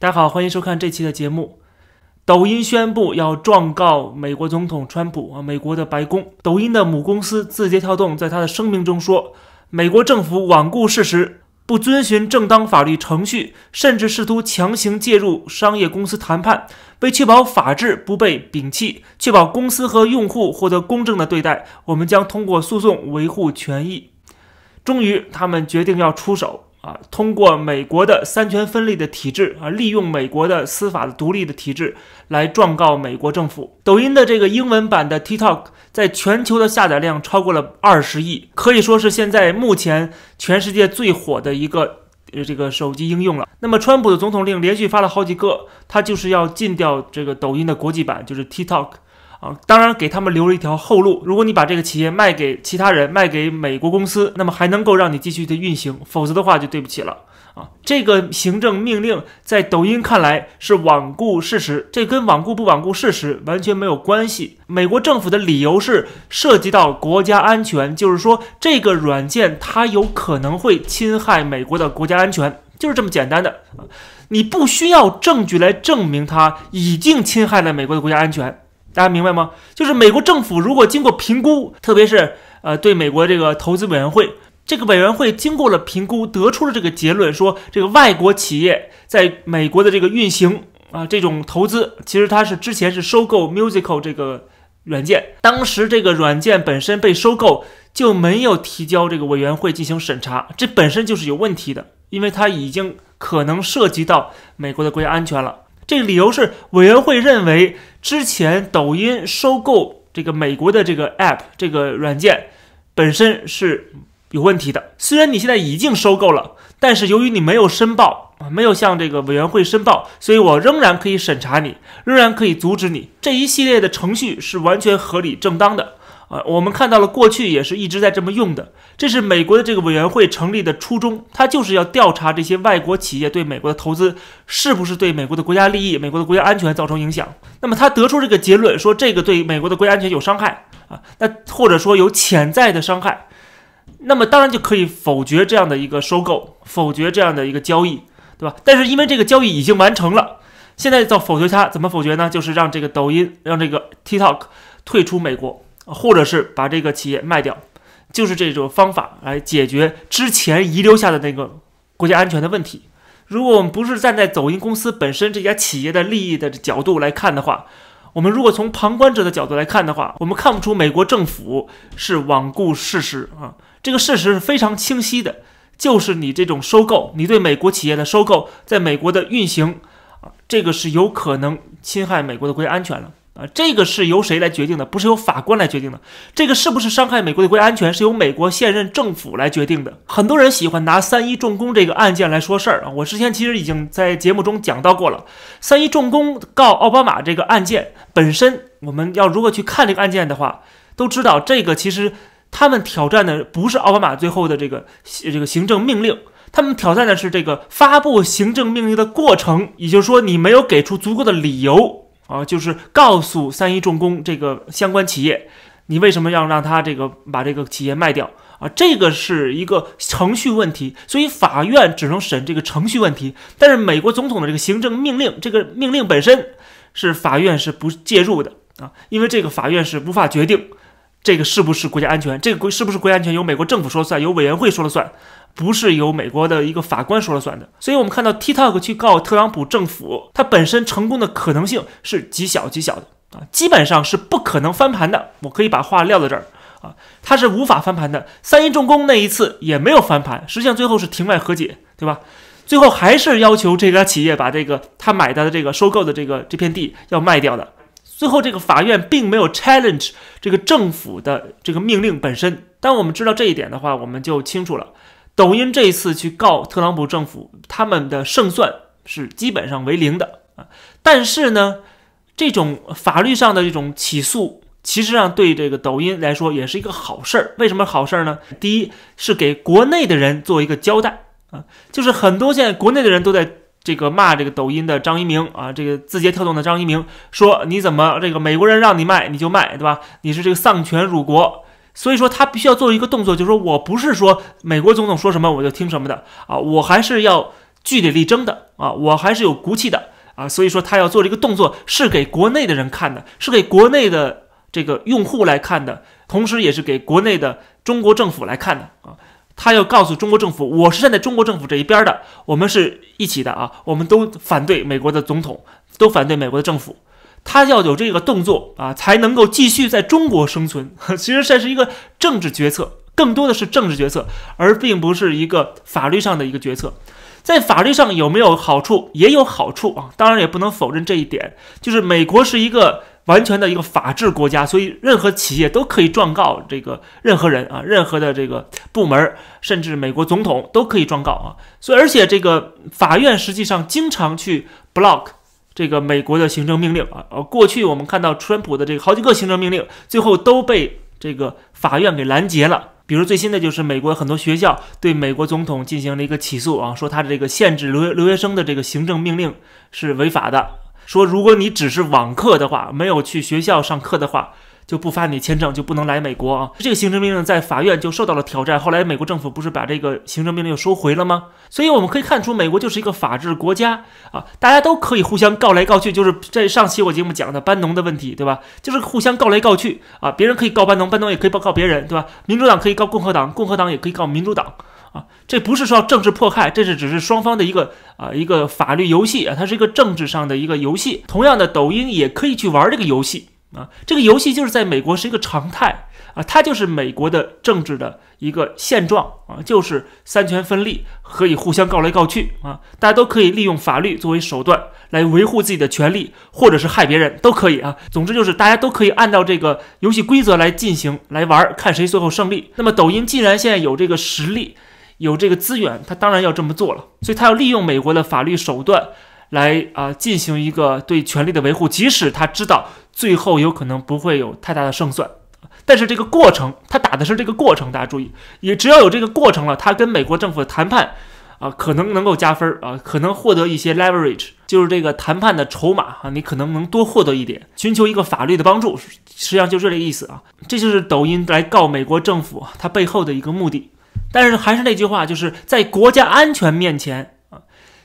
大家好，欢迎收看这期的节目。抖音宣布要状告美国总统川普啊，美国的白宫。抖音的母公司字节跳动在他的声明中说，美国政府罔顾事实，不遵循正当法律程序，甚至试图强行介入商业公司谈判。为确保法治不被摒弃，确保公司和用户获得公正的对待，我们将通过诉讼维护权益。终于，他们决定要出手啊！通过美国的三权分立的体制啊，利用美国的司法的独立的体制来状告美国政府。抖音的这个英文版的 TikTok 在全球的下载量超过了二十亿，可以说是现在目前全世界最火的一个呃这个手机应用了。那么，川普的总统令连续发了好几个，他就是要禁掉这个抖音的国际版，就是 TikTok。啊，当然给他们留了一条后路。如果你把这个企业卖给其他人，卖给美国公司，那么还能够让你继续的运行；否则的话，就对不起了。啊，这个行政命令在抖音看来是罔顾事实，这跟罔顾不罔顾事实完全没有关系。美国政府的理由是涉及到国家安全，就是说这个软件它有可能会侵害美国的国家安全，就是这么简单的。你不需要证据来证明它已经侵害了美国的国家安全。大家明白吗？就是美国政府如果经过评估，特别是呃对美国这个投资委员会，这个委员会经过了评估，得出了这个结论，说这个外国企业在美国的这个运行啊，这种投资其实它是之前是收购 Musical 这个软件，当时这个软件本身被收购就没有提交这个委员会进行审查，这本身就是有问题的，因为它已经可能涉及到美国的国家安全了。这个理由是，委员会认为之前抖音收购这个美国的这个 App 这个软件本身是有问题的。虽然你现在已经收购了，但是由于你没有申报啊，没有向这个委员会申报，所以我仍然可以审查你，仍然可以阻止你。这一系列的程序是完全合理正当的。啊，我们看到了过去也是一直在这么用的，这是美国的这个委员会成立的初衷，它就是要调查这些外国企业对美国的投资是不是对美国的国家利益、美国的国家安全造成影响。那么他得出这个结论，说这个对美国的国家安全有伤害啊，那或者说有潜在的伤害，那么当然就可以否决这样的一个收购，否决这样的一个交易，对吧？但是因为这个交易已经完成了，现在要否决它，怎么否决呢？就是让这个抖音，让这个 TikTok 退出美国。或者是把这个企业卖掉，就是这种方法来解决之前遗留下的那个国家安全的问题。如果我们不是站在抖音公司本身这家企业的利益的角度来看的话，我们如果从旁观者的角度来看的话，我们看不出美国政府是罔顾事实啊。这个事实是非常清晰的，就是你这种收购，你对美国企业的收购，在美国的运行啊，这个是有可能侵害美国的国家安全了。啊，这个是由谁来决定的？不是由法官来决定的。这个是不是伤害美国的国家安全，是由美国现任政府来决定的。很多人喜欢拿三一重工这个案件来说事儿啊。我之前其实已经在节目中讲到过了。三一重工告奥巴马这个案件本身，我们要如何去看这个案件的话，都知道这个其实他们挑战的不是奥巴马最后的这个这个行政命令，他们挑战的是这个发布行政命令的过程，也就是说你没有给出足够的理由。啊，就是告诉三一重工这个相关企业，你为什么要让他这个把这个企业卖掉啊？这个是一个程序问题，所以法院只能审这个程序问题。但是美国总统的这个行政命令，这个命令本身是法院是不介入的啊，因为这个法院是无法决定这个是不是国家安全，这个国是不是国家安全由美国政府说了算，由委员会说了算。不是由美国的一个法官说了算的，所以我们看到 TikTok 去告特朗普政府，它本身成功的可能性是极小极小的啊，基本上是不可能翻盘的。我可以把话撂在这儿啊，它是无法翻盘的。三一重工那一次也没有翻盘，实际上最后是庭外和解，对吧？最后还是要求这家企业把这个他买的这个收购的这个这片地要卖掉的。最后这个法院并没有 challenge 这个政府的这个命令本身。当我们知道这一点的话，我们就清楚了。抖音这一次去告特朗普政府，他们的胜算是基本上为零的啊。但是呢，这种法律上的这种起诉，其实上对这个抖音来说也是一个好事儿。为什么好事儿呢？第一是给国内的人做一个交代啊，就是很多现在国内的人都在这个骂这个抖音的张一鸣啊，这个字节跳动的张一鸣说你怎么这个美国人让你卖你就卖，对吧？你是这个丧权辱国。所以说，他必须要做一个动作，就是说我不是说美国总统说什么我就听什么的啊，我还是要据理力争的啊，我还是有骨气的啊，所以说他要做这个动作是给国内的人看的，是给国内的这个用户来看的，同时也是给国内的中国政府来看的啊。他要告诉中国政府，我是站在中国政府这一边的，我们是一起的啊，我们都反对美国的总统，都反对美国的政府。他要有这个动作啊，才能够继续在中国生存。其实这是一个政治决策，更多的是政治决策，而并不是一个法律上的一个决策。在法律上有没有好处？也有好处啊，当然也不能否认这一点，就是美国是一个。完全的一个法治国家，所以任何企业都可以状告这个任何人啊，任何的这个部门，甚至美国总统都可以状告啊。所以，而且这个法院实际上经常去 block 这个美国的行政命令啊。呃，过去我们看到川普的这个好几个行政命令，最后都被这个法院给拦截了。比如最新的就是美国很多学校对美国总统进行了一个起诉啊，说他的这个限制留留学生的这个行政命令是违法的。说，如果你只是网课的话，没有去学校上课的话，就不发你签证，就不能来美国啊。这个行政命令在法院就受到了挑战。后来美国政府不是把这个行政命令又收回了吗？所以我们可以看出，美国就是一个法治国家啊，大家都可以互相告来告去。就是在上期我节目讲的班农的问题，对吧？就是互相告来告去啊，别人可以告班农，班农也可以报告别人，对吧？民主党可以告共和党，共和党也可以告民主党。啊，这不是说政治迫害，这是只是双方的一个啊一个法律游戏啊，它是一个政治上的一个游戏。同样的，抖音也可以去玩这个游戏啊，这个游戏就是在美国是一个常态啊，它就是美国的政治的一个现状啊，就是三权分立，可以互相告来告去啊，大家都可以利用法律作为手段来维护自己的权利，或者是害别人都可以啊。总之就是大家都可以按照这个游戏规则来进行来玩，看谁最后胜利。那么抖音既然现在有这个实力。有这个资源，他当然要这么做了，所以他要利用美国的法律手段来啊进行一个对权力的维护，即使他知道最后有可能不会有太大的胜算，但是这个过程他打的是这个过程，大家注意，也只要有这个过程了，他跟美国政府的谈判啊可能能够加分啊，可能获得一些 leverage，就是这个谈判的筹码啊，你可能能多获得一点，寻求一个法律的帮助，实际上就是这个意思啊，这就是抖音来告美国政府它背后的一个目的。但是还是那句话，就是在国家安全面前啊，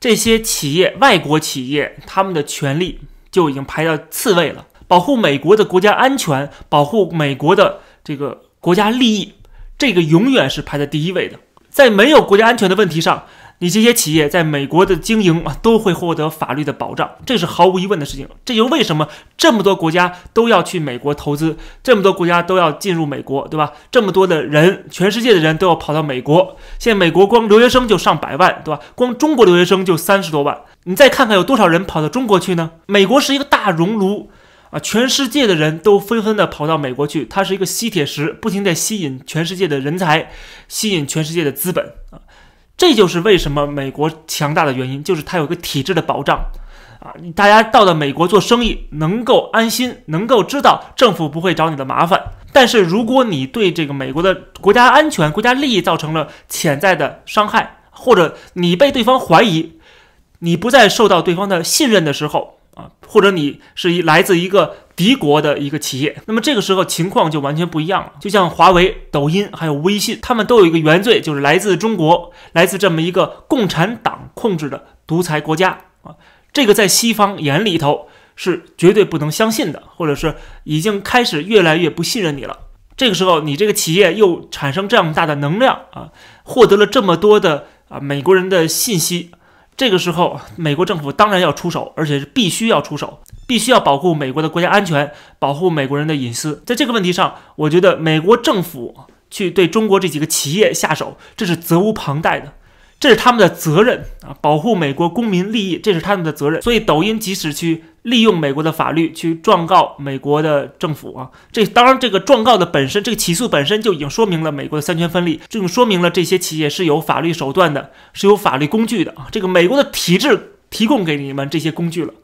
这些企业、外国企业他们的权利就已经排到次位了。保护美国的国家安全，保护美国的这个国家利益，这个永远是排在第一位的。在没有国家安全的问题上。你这些企业在美国的经营啊，都会获得法律的保障，这是毫无疑问的事情。这就为什么这么多国家都要去美国投资，这么多国家都要进入美国，对吧？这么多的人，全世界的人都要跑到美国。现在美国光留学生就上百万，对吧？光中国留学生就三十多万。你再看看有多少人跑到中国去呢？美国是一个大熔炉啊，全世界的人都纷纷的跑到美国去，它是一个吸铁石，不停在吸引全世界的人才，吸引全世界的资本啊。这就是为什么美国强大的原因，就是它有个体制的保障，啊，大家到了美国做生意能够安心，能够知道政府不会找你的麻烦。但是如果你对这个美国的国家安全、国家利益造成了潜在的伤害，或者你被对方怀疑，你不再受到对方的信任的时候，啊，或者你是一来自一个。敌国的一个企业，那么这个时候情况就完全不一样了。就像华为、抖音还有微信，他们都有一个原罪，就是来自中国，来自这么一个共产党控制的独裁国家啊。这个在西方眼里头是绝对不能相信的，或者是已经开始越来越不信任你了。这个时候，你这个企业又产生这样大的能量啊，获得了这么多的啊美国人的信息。这个时候，美国政府当然要出手，而且是必须要出手，必须要保护美国的国家安全，保护美国人的隐私。在这个问题上，我觉得美国政府去对中国这几个企业下手，这是责无旁贷的。这是他们的责任啊，保护美国公民利益，这是他们的责任。所以，抖音即使去利用美国的法律去状告美国的政府啊，这当然这个状告的本身，这个起诉本身就已经说明了美国的三权分立，这就说明了这些企业是有法律手段的，是有法律工具的啊。这个美国的体制提供给你们这些工具了，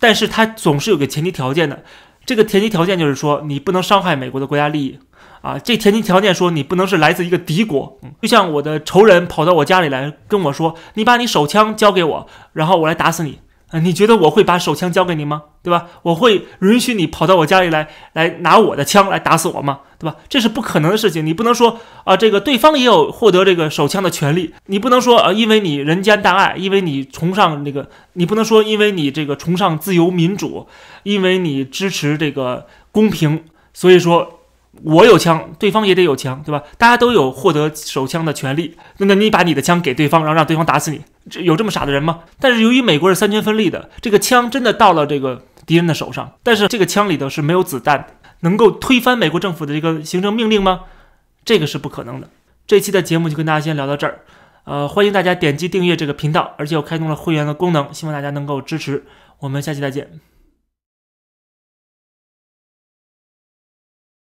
但是它总是有个前提条件的，这个前提条件就是说你不能伤害美国的国家利益。啊，这前提条件说你不能是来自一个敌国，嗯就像我的仇人跑到我家里来跟我说，你把你手枪交给我，然后我来打死你。啊，你觉得我会把手枪交给你吗？对吧？我会允许你跑到我家里来，来拿我的枪来打死我吗？对吧？这是不可能的事情。你不能说啊，这个对方也有获得这个手枪的权利。你不能说啊，因为你人间大爱，因为你崇尚那个，你不能说因为你这个崇尚自由民主，因为你支持这个公平，所以说我有枪，对方也得有枪，对吧？大家都有获得手枪的权利。那那你把你的枪给对方，然后让对方打死你，这有这么傻的人吗？但是由于美国是三权分立的，这个枪真的到了这个。敌人的手上，但是这个枪里头是没有子弹，能够推翻美国政府的这个行政命令吗？这个是不可能的。这期的节目就跟大家先聊到这儿，呃，欢迎大家点击订阅这个频道，而且我开通了会员的功能，希望大家能够支持。我们下期再见。